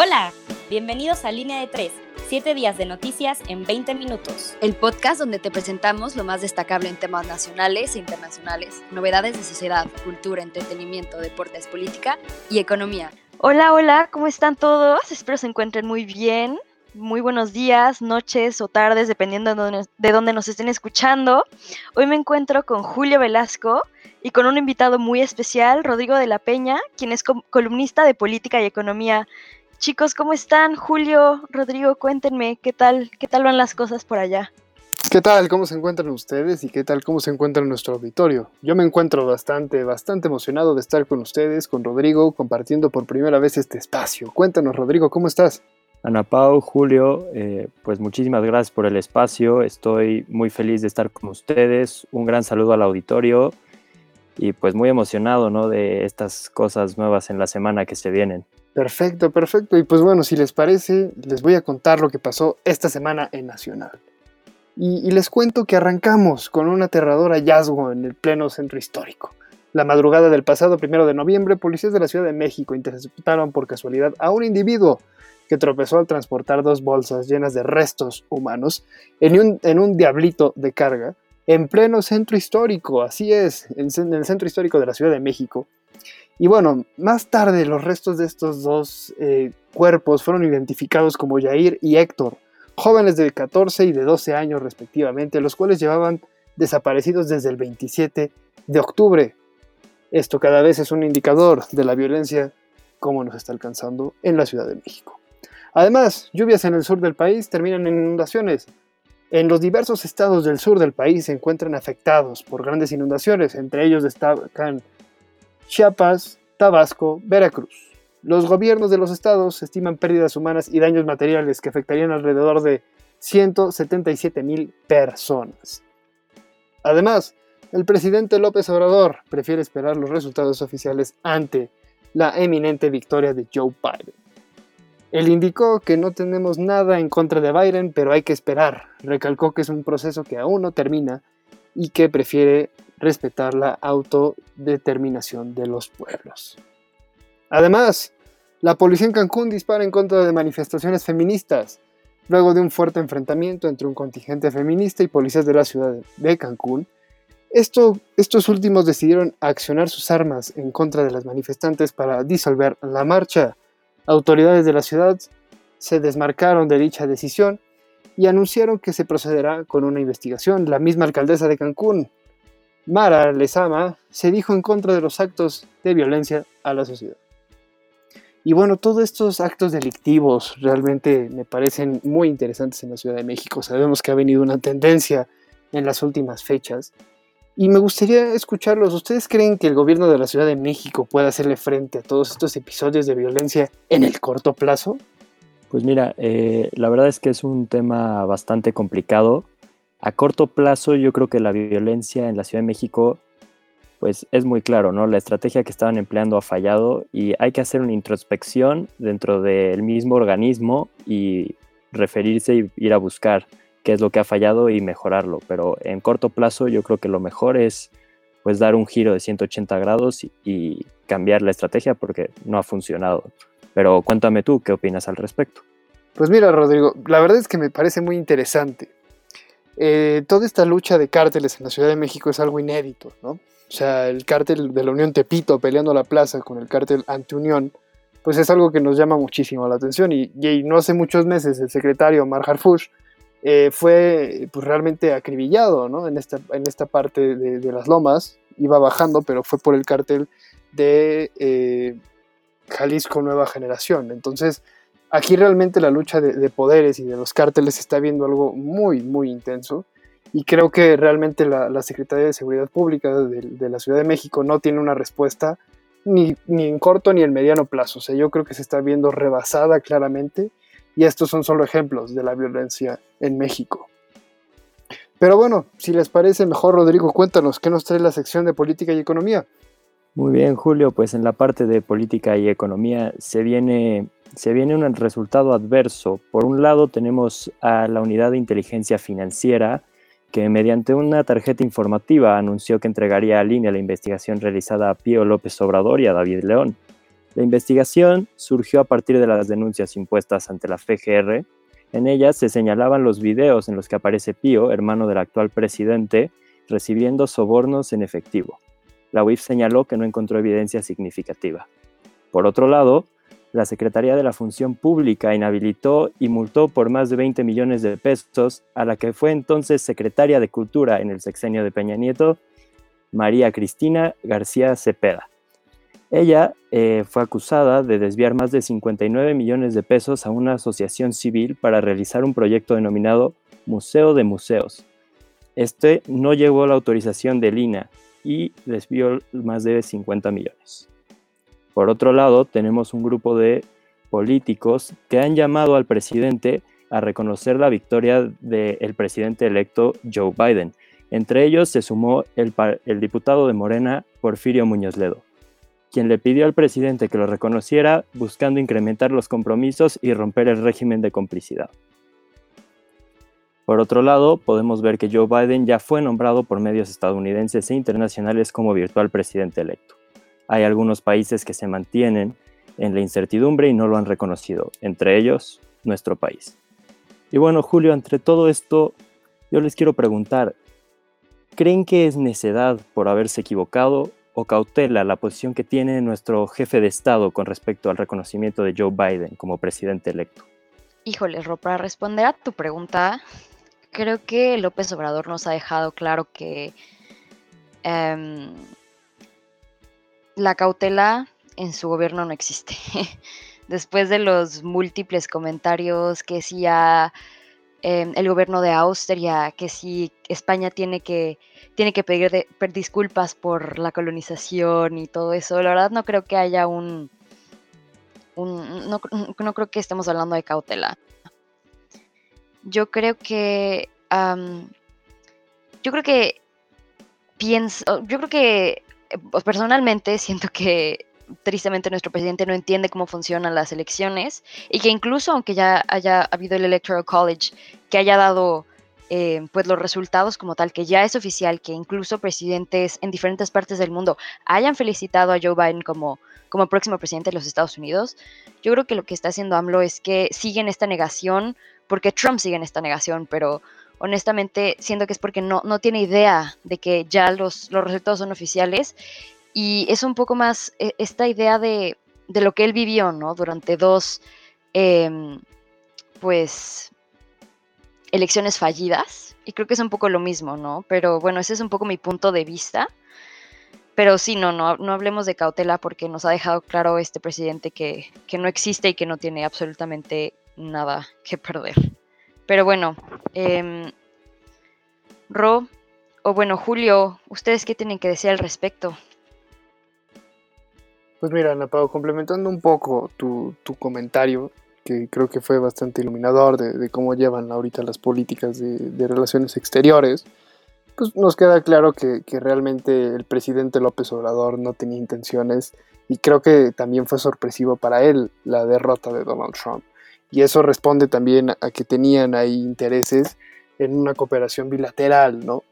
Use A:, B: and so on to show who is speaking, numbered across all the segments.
A: Hola, bienvenidos a Línea de 3, 7 días de noticias en 20 minutos.
B: El podcast donde te presentamos lo más destacable en temas nacionales e internacionales, novedades de sociedad, cultura, entretenimiento, deportes, política y economía.
C: Hola, hola, ¿cómo están todos? Espero se encuentren muy bien. Muy buenos días, noches o tardes, dependiendo de dónde nos estén escuchando. Hoy me encuentro con Julio Velasco y con un invitado muy especial, Rodrigo de la Peña, quien es columnista de política y economía. Chicos, ¿cómo están? Julio, Rodrigo, cuéntenme, ¿qué tal, qué tal van las cosas por allá?
D: ¿Qué tal? ¿Cómo se encuentran ustedes? ¿Y qué tal? ¿Cómo se encuentra nuestro auditorio? Yo me encuentro bastante, bastante emocionado de estar con ustedes, con Rodrigo, compartiendo por primera vez este espacio. Cuéntanos, Rodrigo, ¿cómo estás?
E: Ana Pau, Julio, eh, pues muchísimas gracias por el espacio. Estoy muy feliz de estar con ustedes. Un gran saludo al auditorio y pues muy emocionado, ¿no? De estas cosas nuevas en la semana que se vienen.
D: Perfecto, perfecto. Y pues bueno, si les parece, les voy a contar lo que pasó esta semana en Nacional. Y, les cuento que arrancamos con un aterrador hallazgo en el pleno centro histórico. La madrugada del pasado primero de noviembre, policías de la Ciudad de México interceptaron por casualidad a un individuo que tropezó al transportar dos bolsas llenas de restos humanos en un, en un diablito de carga en pleno centro histórico, así es, en el centro histórico de la Ciudad de México, y bueno, más tarde los restos de estos dos eh, cuerpos fueron identificados como Jair y Héctor, jóvenes de 14 y de 12 años respectivamente, los cuales llevaban desaparecidos desde el 27 de octubre. Esto cada vez es un indicador de la violencia como nos está alcanzando en la Ciudad de México. Además, lluvias en el sur del país terminan en inundaciones. En los diversos estados del sur del país se encuentran afectados por grandes inundaciones, entre ellos destacan Chiapas, Tabasco, Veracruz. Los gobiernos de los estados estiman pérdidas humanas y daños materiales que afectarían alrededor de 177 mil personas. Además, el presidente López Obrador prefiere esperar los resultados oficiales ante la eminente victoria de Joe Biden. Él indicó que no tenemos nada en contra de Biden, pero hay que esperar. Recalcó que es un proceso que aún no termina y que prefiere respetar la autodeterminación de los pueblos. Además, la policía en Cancún dispara en contra de manifestaciones feministas, luego de un fuerte enfrentamiento entre un contingente feminista y policías de la ciudad de Cancún. estos últimos decidieron accionar sus armas en contra de las manifestantes para disolver la marcha. Autoridades de la ciudad se desmarcaron de dicha decisión y anunciaron que se procederá con una investigación. La misma alcaldesa de Cancún, Mara Lezama se dijo en contra de los actos de violencia a la sociedad. Y bueno, todos estos actos delictivos realmente me parecen muy interesantes en la Ciudad de México. Sabemos que ha venido una tendencia en las últimas fechas. Y me gustaría escucharlos. ¿Ustedes creen que el gobierno de la Ciudad de México pueda hacerle frente a todos estos episodios de violencia en el corto plazo?
E: Pues mira, eh, la verdad es que es un tema bastante complicado a corto plazo yo creo que la violencia en la Ciudad de México pues es muy claro, ¿no? La estrategia que estaban empleando ha fallado y hay que hacer una introspección dentro del mismo organismo y referirse y ir a buscar qué es lo que ha fallado y mejorarlo. Pero en corto plazo yo creo que lo mejor es pues dar un giro de 180 grados y, y cambiar la estrategia porque no ha funcionado. Pero cuéntame tú, ¿qué opinas al respecto?
D: Pues mira, Rodrigo, la verdad es que me parece muy interesante eh, toda esta lucha de cárteles en la Ciudad de México es algo inédito, ¿no? O sea, el cártel de la Unión Tepito peleando la plaza con el cártel Antiunión, pues es algo que nos llama muchísimo la atención. Y, no hace muchos meses el secretario Mar Harfush eh, fue pues, realmente acribillado ¿no? en, esta, en esta parte de, las lomas, iba bajando, pero fue por el cártel de eh, Jalisco Nueva Generación. Entonces, aquí realmente la lucha de, poderes y de los cárteles está viendo algo muy, muy intenso. Y creo que realmente la, Secretaría de Seguridad Pública de, la Ciudad de México no tiene una respuesta ni, ni, en corto ni en mediano plazo. O sea, yo creo que se está viendo rebasada claramente. Y estos son solo ejemplos de la violencia en México. Pero bueno, si les parece mejor, Rodrigo, cuéntanos qué nos trae la sección de política y economía.
E: Muy bien, Julio, pues en la parte de política y economía se viene un resultado adverso. Por un lado tenemos a la unidad de inteligencia financiera que mediante una tarjeta informativa anunció que entregaría a línea la investigación realizada a Pío López Obrador y a David León. La investigación surgió a partir de las denuncias impuestas ante la FGR. En ellas se señalaban los videos en los que aparece Pío, hermano del actual presidente, recibiendo sobornos en efectivo. La UIF señaló que no encontró evidencia significativa. Por otro lado, la Secretaría de la Función Pública inhabilitó y multó por más de 20 millones de pesos a la que fue entonces secretaria de Cultura en el sexenio de Peña Nieto, María Cristina García Cepeda. Ella eh, fue acusada de desviar más de 59 millones de pesos a una asociación civil para realizar un proyecto denominado Museo de Museos. Este no llegó a la autorización de Lina y desvió más de 50 millones. Por otro lado, tenemos un grupo de políticos que han llamado al presidente a reconocer la victoria del presidente electo Joe Biden. Entre ellos se sumó el, el diputado de Morena, Porfirio Muñoz Ledo, quien le pidió al presidente que lo reconociera buscando incrementar los compromisos y romper el régimen de complicidad. Por otro lado, podemos ver que Joe Biden ya fue nombrado por medios estadounidenses e internacionales como virtual presidente electo. Hay algunos países que se mantienen en la incertidumbre y no lo han reconocido, entre ellos nuestro país. Y bueno, Julio, entre todo esto, yo les quiero preguntar, ¿creen que es necedad por haberse equivocado o cautela la posición que tiene nuestro jefe de Estado con respecto al reconocimiento de Joe Biden como presidente electo?
C: Híjole, Ro, para responder a tu pregunta, creo que López Obrador nos ha dejado claro que em, la cautela en su gobierno no existe. Después de los múltiples comentarios que si em, el gobierno de Austria, que si España tiene que, tiene que pedir, disculpas por la colonización y todo eso, la verdad no creo que haya un, no, creo que estemos hablando de cautela. Yo creo que yo creo que pienso, yo creo que eh, personalmente siento que tristemente nuestro presidente no entiende cómo funcionan las elecciones y que incluso aunque ya haya habido el Electoral College que haya dado eh, pues los resultados como tal, que ya es oficial, que incluso presidentes en diferentes partes del mundo hayan felicitado a Joe Biden como, como próximo presidente de los Estados Unidos, yo creo que lo que está haciendo AMLO es que sigue en esta negación, porque Trump sigue en esta negación, pero honestamente siento que es porque no, no tiene idea de que ya los, los resultados son oficiales y es un poco más e, esta idea de, lo que él vivió, ¿no? Durante dos, em, pues, elecciones fallidas y creo que es un poco lo mismo, ¿no? Pero bueno, ese es un poco mi punto de vista. Pero sí, no, no, no hablemos de cautela porque nos ha dejado claro este presidente que, que no existe y que no tiene absolutamente nada que perder. Pero bueno, em, Ro, o bueno, Julio, ¿ustedes qué tienen que decir al respecto?
D: Pues mira, Ana complementando un poco tu, comentario, que creo que fue bastante iluminador de, cómo llevan ahorita las políticas de, relaciones exteriores, pues nos queda claro que, realmente el presidente López Obrador no tenía intenciones y creo que también fue sorpresivo para él la derrota de Donald Trump. Y eso responde también a que tenían ahí intereses en una cooperación bilateral, ¿no?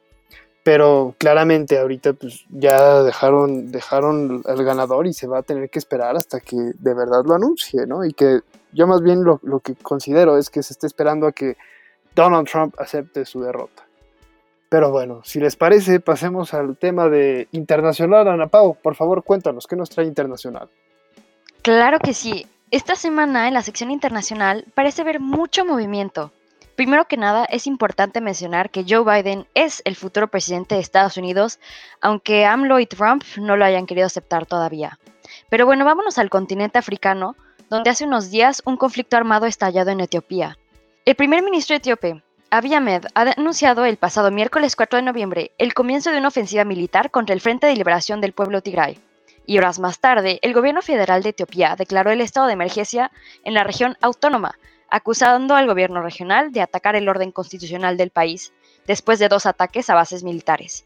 D: Pero claramente ahorita pues ya dejaron, dejaron al ganador y se va a tener que esperar hasta que de verdad lo anuncie, ¿no? Y que yo más bien lo, lo que considero es que se esté esperando a que Donald Trump acepte su derrota. Pero bueno, si les parece, pasemos al tema de internacional. Ana Pau, por favor, cuéntanos, ¿qué nos trae internacional?
C: Claro que sí. Esta semana en la sección internacional parece haber mucho movimiento. Primero que nada, es importante mencionar que Joe Biden es el futuro presidente de Estados Unidos, aunque AMLO y Trump no lo hayan querido aceptar todavía. Pero bueno, vámonos al continente africano, donde hace unos días un conflicto armado estallado en Etiopía. El primer ministro etíope, Abiy Ahmed, ha anunciado el pasado miércoles 4 de noviembre el comienzo de una ofensiva militar contra el Frente de Liberación del Pueblo Tigray. Y horas más tarde, el gobierno federal de Etiopía declaró el estado de emergencia en la región autónoma, acusando al gobierno regional de atacar el orden constitucional del país después de dos ataques a bases militares.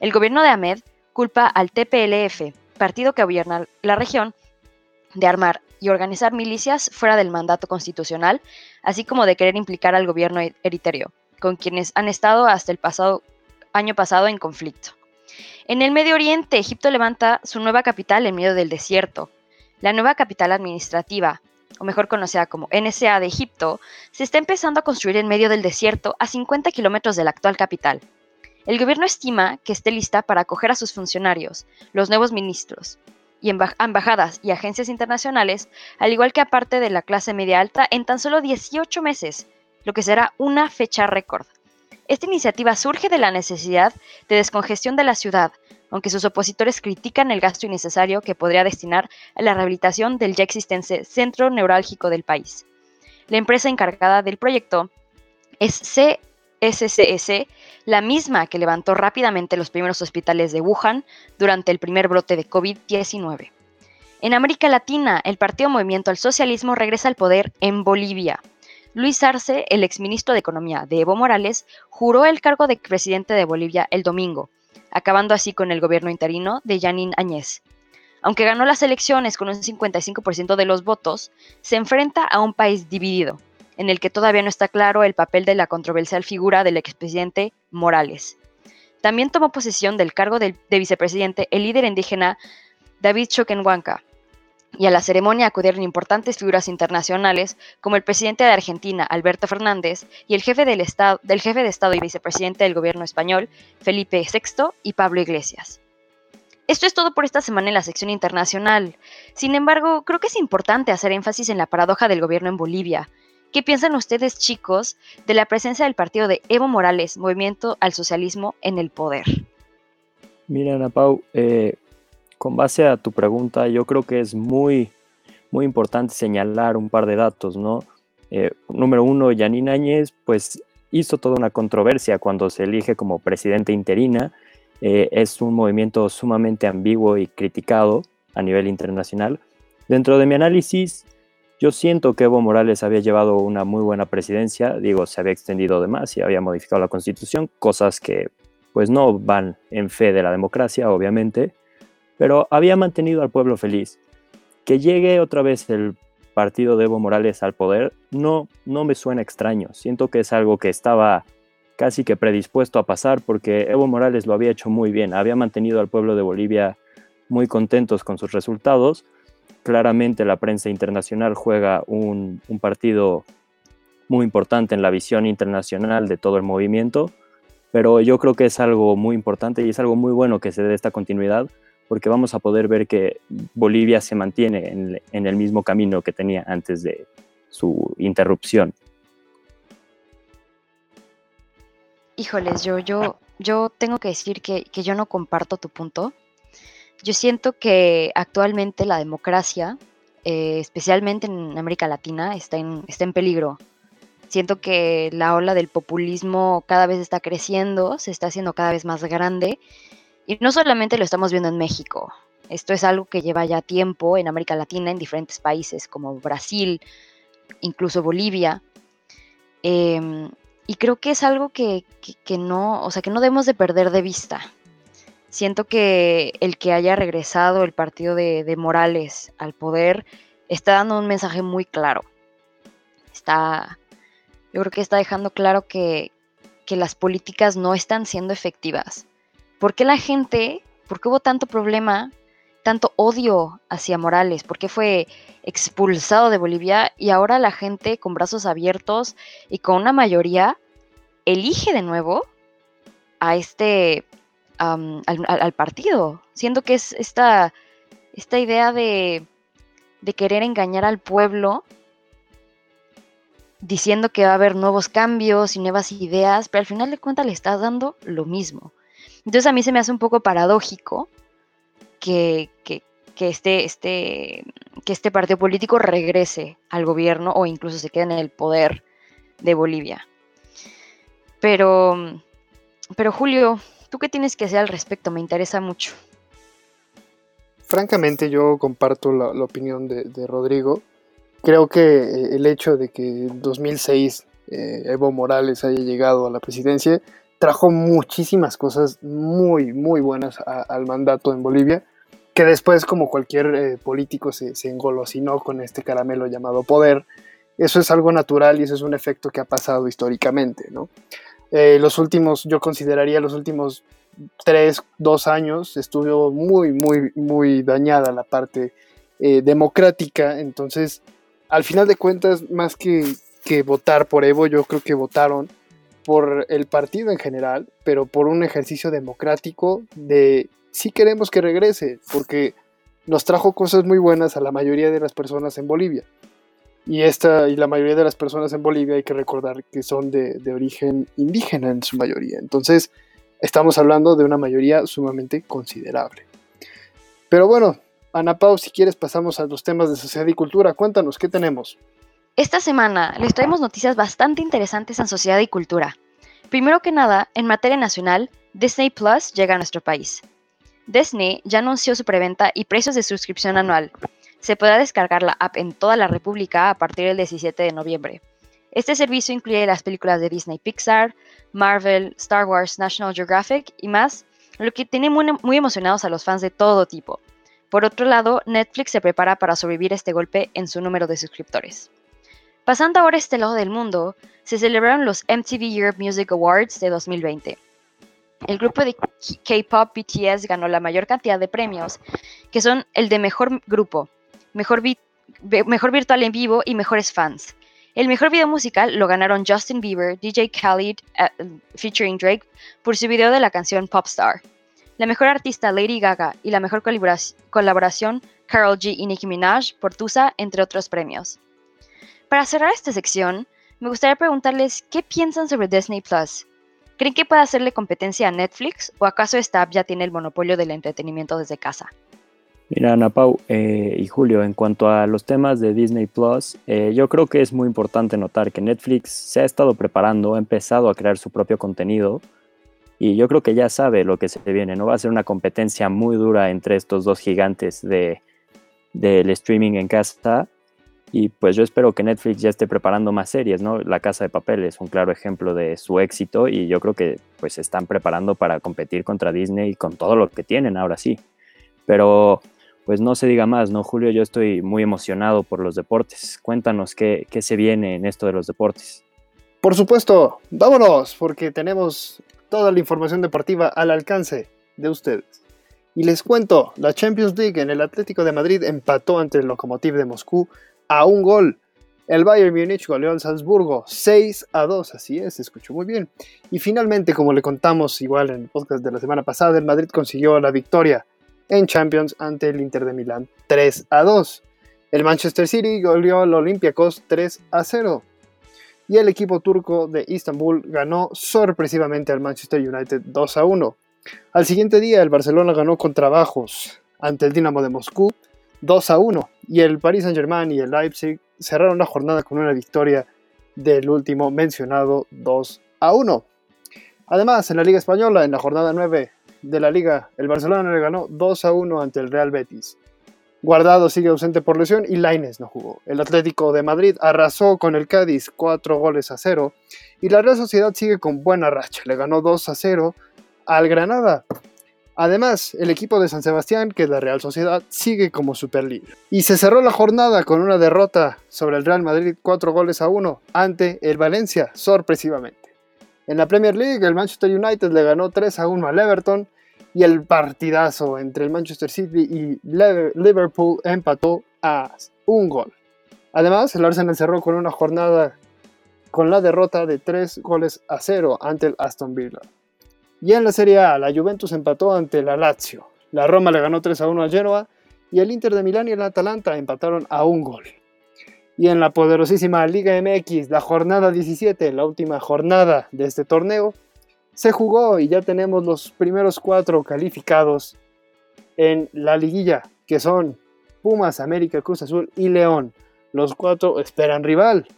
C: El gobierno de Ahmed culpa al TPLF, partido que gobierna la región, de armar y organizar milicias fuera del mandato constitucional, así como de querer implicar al gobierno eritreo, con quienes han estado hasta el pasado, año pasado en conflicto. En el Medio Oriente, Egipto levanta su nueva capital en medio del desierto. La nueva capital administrativa, o mejor conocida como NSA de Egipto, se está empezando a construir en medio del desierto a 50 kilómetros de la actual capital. El gobierno estima que esté lista para acoger a sus funcionarios, los nuevos ministros, y embajadas y agencias internacionales, al igual que aparte de la clase media alta, en tan solo 18 meses, lo que será una fecha récord. Esta iniciativa surge de la necesidad de descongestión de la ciudad, aunque sus opositores critican el gasto innecesario que podría destinar a la rehabilitación del ya existente centro neurálgico del país. La empresa encargada del proyecto es CSCS, la misma que levantó rápidamente los primeros hospitales de Wuhan durante el primer brote de COVID-19. En América Latina, el Partido Movimiento al Socialismo regresa al poder en Bolivia. Luis Arce, el exministro de Economía de Evo Morales, juró el cargo de presidente de Bolivia el domingo, acabando así con el gobierno interino de Yanín Añez. Aunque ganó las elecciones con un 55% de los votos, se enfrenta a un país dividido, en el que todavía no está claro el papel de la controversial figura del expresidente Morales. También tomó posesión del cargo de, vicepresidente el líder indígena David Choquenhuanca, y a la ceremonia acudieron importantes figuras internacionales como el presidente de Argentina, Alberto Fernández, y el jefe, del Estado, del jefe de Estado y vicepresidente del gobierno español, Felipe VI, y Pablo Iglesias. Esto es todo por esta semana en la sección internacional. Sin embargo, creo que es importante hacer énfasis en la paradoja del gobierno en Bolivia. ¿Qué piensan ustedes, chicos, de la presencia del partido de Evo Morales, Movimiento al Socialismo, en el poder?
E: Mira, Ana Pau, eh, con base a tu pregunta, yo creo que es muy, muy importante señalar un par de datos, ¿no? Eh, número uno, Yanine Áñez, pues hizo toda una controversia cuando se elige como presidente interina. Eh, es un movimiento sumamente ambiguo y criticado a nivel internacional. Dentro de mi análisis, yo siento que Evo Morales había llevado una muy buena presidencia, digo, se había extendido de más y había modificado la constitución, cosas que pues no van en fe de la democracia, obviamente pero había mantenido al pueblo feliz. Que llegue otra vez el partido de Evo Morales al poder no, no me suena extraño. Siento que es algo que estaba casi que predispuesto a pasar porque Evo Morales lo había hecho muy bien, había mantenido al pueblo de Bolivia muy contentos con sus resultados. Claramente la prensa internacional juega un, un partido muy importante en la visión internacional de todo el movimiento, pero yo creo que es algo muy importante y es algo muy bueno que se dé esta continuidad porque vamos a poder ver que Bolivia se mantiene en, el mismo camino que tenía antes de su interrupción.
C: Híjoles, yo, yo, yo tengo que decir que, yo no comparto tu punto. Yo siento que actualmente la democracia, eh, especialmente en América Latina, está en, está en peligro. Siento que la ola del populismo cada vez está creciendo, se está haciendo cada vez más grande y no solamente lo estamos viendo en México, esto es algo que lleva ya tiempo en América Latina, en diferentes países como Brasil, incluso Bolivia. Em, y creo que es algo que, no, o sea, que no debemos de perder de vista. Siento que el que haya regresado el partido de, Morales al poder está dando un mensaje muy claro. Está, yo creo que está dejando claro que, que las políticas no están siendo efectivas ¿Por qué la gente, por qué hubo tanto problema, tanto odio hacia Morales? ¿Por qué fue expulsado de Bolivia y ahora la gente con brazos abiertos y con una mayoría elige de nuevo a este, al, partido? Siendo que es esta, esta idea de, de querer engañar al pueblo diciendo que va a haber nuevos cambios y nuevas ideas, pero al final de cuentas le estás dando lo mismo. Entonces a mí se me hace un poco paradójico que, este, este, que este partido político regrese al gobierno o incluso se quede en el poder de Bolivia. Pero, pero Julio, ¿tú qué tienes que decir al respecto? Me interesa mucho.
D: Francamente, yo comparto la, opinión de, Rodrigo. Creo que eh, el hecho de que en 2006 eh, Evo Morales haya llegado a la presidencia trajo muchísimas cosas muy, muy buenas al mandato en Bolivia, que después, como cualquier eh, político, se, se, engolosinó con este caramelo llamado poder. Eso es algo natural y eso es un efecto que ha pasado históricamente, ¿no? Eh, los últimos, yo consideraría los últimos tres, dos años, estuvo muy, muy, muy dañada la parte eh, democrática. Entonces, al final de cuentas, más que, que votar por Evo, yo creo que votaron por el partido en general, pero por un ejercicio democrático de si queremos que regrese, porque nos trajo cosas muy buenas a la mayoría de las personas en Bolivia. Y esta y la mayoría de las personas en Bolivia hay que recordar que son de, de origen indígena en su mayoría. Entonces, estamos hablando de una mayoría sumamente considerable. Pero bueno, Ana Pau, si quieres pasamos a los temas de sociedad y cultura. Cuéntanos, ¿qué tenemos?
C: Esta semana les traemos noticias bastante interesantes en sociedad y cultura. Primero que nada, en materia nacional, Disney Plus llega a nuestro país. Disney ya anunció su preventa y precios de suscripción anual. Se podrá descargar la app en toda la República a partir del 17 de noviembre. Este servicio incluye las películas de Disney Pixar, Marvel, Star Wars, National Geographic y más, lo que tiene muy, muy emocionados a los fans de todo tipo. Por otro lado, Netflix se prepara para sobrevivir este golpe en su número de suscriptores. Pasando ahora a este lado del mundo, se celebraron los MTV Europe Music Awards de 2020. El grupo de K-pop BTS ganó la mayor cantidad de premios, que son el de mejor grupo, mejor, mejor virtual en vivo y mejores fans. El mejor video musical lo ganaron Justin Bieber, DJ Khaled uh, featuring Drake por su video de la canción Popstar. La mejor artista Lady Gaga y la mejor colaboración Carol G y Nicki Minaj por Tusa, entre otros premios. Para cerrar esta sección, me gustaría preguntarles qué piensan sobre Disney Plus. ¿Creen que puede hacerle competencia a Netflix o acaso esta app ya tiene el monopolio del entretenimiento desde casa?
E: Mira, Ana Pau eh, y Julio, en cuanto a los temas de Disney Plus, eh, yo creo que es muy importante notar que Netflix se ha estado preparando, ha empezado a crear su propio contenido y yo creo que ya sabe lo que se viene. No va a ser una competencia muy dura entre estos dos gigantes de, del streaming en casa y pues yo espero que Netflix ya esté preparando más series, ¿no? La Casa de Papel es un claro ejemplo de su éxito y yo creo que pues se están preparando para competir contra Disney con todo lo que tienen ahora sí. Pero pues no se diga más, ¿no, Julio? Yo estoy muy emocionado por los deportes. Cuéntanos qué, qué se viene en esto de los deportes.
D: Por supuesto, vámonos, porque tenemos toda la información deportiva al alcance de ustedes. Y les cuento, la Champions League en el Atlético de Madrid empató ante el Lokomotiv de Moscú a un gol. El Bayern Múnich goleó al Salzburgo 6 a 2, así es, se escuchó muy bien. Y finalmente, como le contamos igual en el podcast de la semana pasada, el Madrid consiguió la victoria en Champions ante el Inter de Milán 3 a 2. El Manchester City goleó al Olympiacos 3 a 0. Y el equipo turco de Istanbul ganó sorpresivamente al Manchester United 2 a 1. Al siguiente día, el Barcelona ganó con trabajos ante el Dinamo de Moscú 2 a 1 y el Paris Saint-Germain y el Leipzig cerraron la jornada con una victoria del último mencionado 2 a 1. Además, en la Liga Española, en la jornada 9 de la Liga, el Barcelona le ganó 2 a 1 ante el Real Betis. Guardado sigue ausente por lesión y Laines no jugó. El Atlético de Madrid arrasó con el Cádiz 4 goles a 0 y la Real Sociedad sigue con buena racha. Le ganó 2 a 0 al Granada. Además, el equipo de San Sebastián, que es la Real Sociedad, sigue como superlíder. Y se cerró la jornada con una derrota sobre el Real Madrid 4 goles a 1 ante el Valencia, sorpresivamente. En la Premier League, el Manchester United le ganó 3 a 1 al Everton y el partidazo entre el Manchester City y Liverpool empató a un gol. Además, el Arsenal cerró con una jornada con la derrota de 3 goles a 0 ante el Aston Villa. Y en la Serie A, la Juventus empató ante la Lazio. La Roma le ganó 3 a 1 a Genoa y el Inter de Milán y el Atalanta empataron a un gol. Y en la poderosísima Liga MX, la jornada 17, la última jornada de este torneo, se jugó y ya tenemos los primeros cuatro calificados en la liguilla, que son Pumas, América, Cruz Azul y León. Los cuatro esperan rival.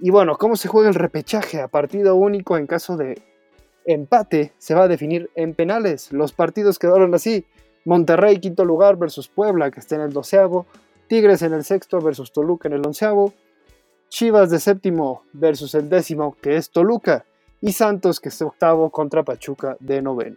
D: Y bueno, ¿cómo se juega el repechaje a partido único en caso de empate se va a definir en penales. Los partidos quedaron así. Monterrey quinto lugar versus Puebla, que está en el doceavo. Tigres en el sexto versus Toluca en el onceavo. Chivas de séptimo versus el décimo, que es Toluca. Y Santos, que es octavo, contra Pachuca de noveno.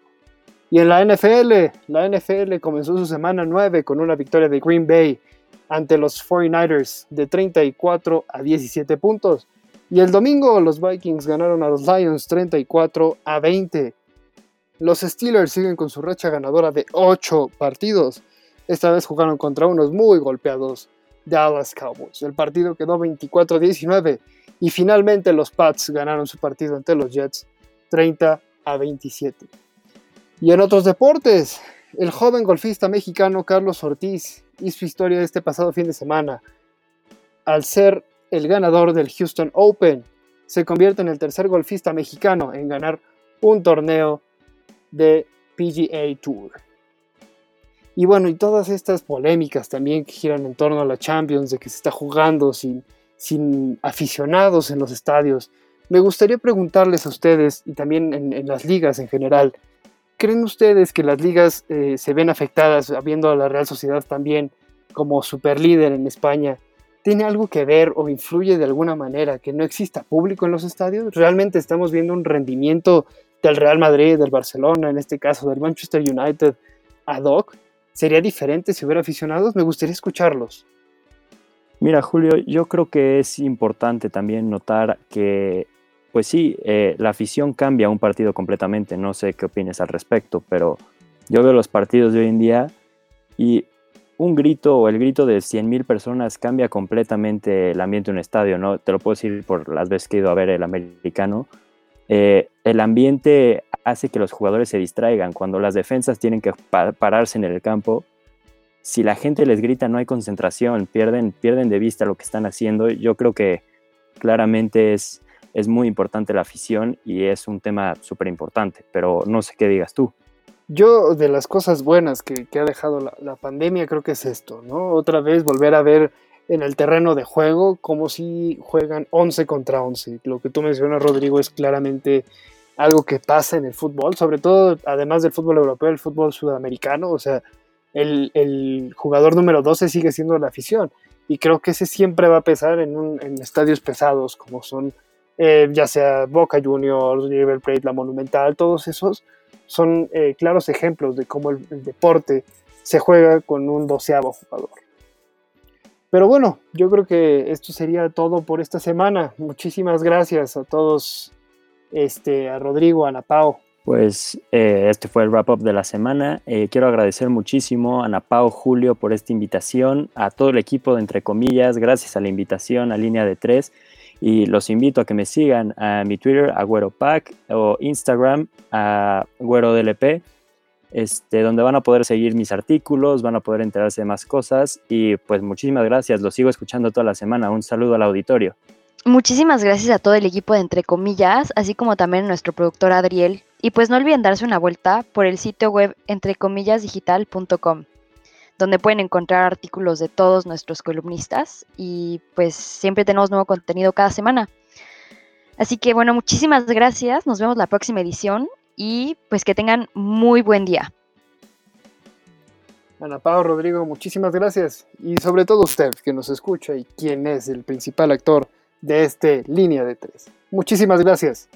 D: Y en la NFL, la NFL comenzó su semana 9 con una victoria de Green Bay ante los 49ers de 34 a 17 puntos. Y el domingo los Vikings ganaron a los Lions 34 a 20. Los Steelers siguen con su racha ganadora de 8 partidos. Esta vez jugaron contra unos muy golpeados Dallas Cowboys. El partido quedó 24-19 y finalmente los Pats ganaron su partido ante los Jets 30 a 27. Y en otros deportes, el joven golfista mexicano Carlos Ortiz hizo historia este pasado fin de semana al ser el ganador del Houston Open. Se convierte en el tercer golfista mexicano en ganar un torneo de PGA Tour. Y bueno, y todas estas polémicas también que giran en torno a la Champions, de que se está jugando sin, sin aficionados en los estadios. Me gustaría preguntarles a ustedes, y también en, las ligas en general, ¿creen ustedes que las ligas eh, se ven afectadas, habiendo a la Real Sociedad también como superlíder en España? ¿Tiene algo que ver o influye de alguna manera que no exista público en los estadios? ¿Realmente estamos viendo un rendimiento del Real Madrid, del Barcelona, en este caso del Manchester United, ad hoc? ¿Sería diferente si hubiera aficionados? Me gustaría escucharlos.
E: Mira, Julio, yo creo que es importante también notar que, pues sí, eh, la afición cambia un partido completamente. No sé qué opines al respecto, pero yo veo los partidos de hoy en día y un grito o el grito de 100.000 personas cambia completamente el ambiente de un estadio, ¿no? Te lo puedo decir por las veces que he ido a ver el americano. Eh, el ambiente hace que los jugadores se distraigan. Cuando las defensas tienen que pararse en el campo, si la gente les grita no hay concentración, pierden, pierden de vista lo que están haciendo. Yo creo que claramente es, es muy importante la afición y es un tema súper importante, pero no sé qué digas tú.
D: Yo de las cosas buenas que, ha dejado la, la, pandemia creo que es esto, ¿no? Otra vez volver a ver en el terreno de juego como si juegan 11 contra 11. Lo que tú mencionas, Rodrigo, es claramente algo que pasa en el fútbol, sobre todo además del fútbol europeo, el fútbol sudamericano, o sea, el, jugador número 12 sigue siendo la afición y creo que ese siempre va a pesar en, estadios pesados como son eh, ya sea Boca Juniors, River Plate, la Monumental, todos esos son eh, claros ejemplos de cómo el, deporte se juega con un doceavo jugador. Pero bueno, yo creo que esto sería todo por esta semana. Muchísimas gracias a todos este, a Rodrigo, a Napao.
E: Pues eh, este fue el wrap-up de la semana. Eh, quiero agradecer muchísimo a Napao Julio por esta invitación, a todo el equipo de Entre Comillas, gracias a la invitación a Línea de Tres. Y los invito a que me sigan a mi Twitter, AgüeroPack, o Instagram, a DLP, este, donde van a poder seguir mis artículos, van a poder enterarse de más cosas. Y pues muchísimas gracias, los sigo escuchando toda la semana. Un saludo al auditorio.
C: Muchísimas gracias a todo el equipo de Entre Comillas, así como también a nuestro productor Adriel. Y pues no olviden darse una vuelta por el sitio web entrecomillasdigital.com, donde pueden encontrar artículos de todos nuestros columnistas y pues siempre tenemos nuevo contenido cada semana. Así que bueno, muchísimas gracias, nos vemos la próxima edición y pues que tengan muy buen día.
D: Ana Pao, Rodrigo, muchísimas gracias. Y sobre todo usted que nos escucha y quién es el principal actor de este línea de tres. Muchísimas gracias.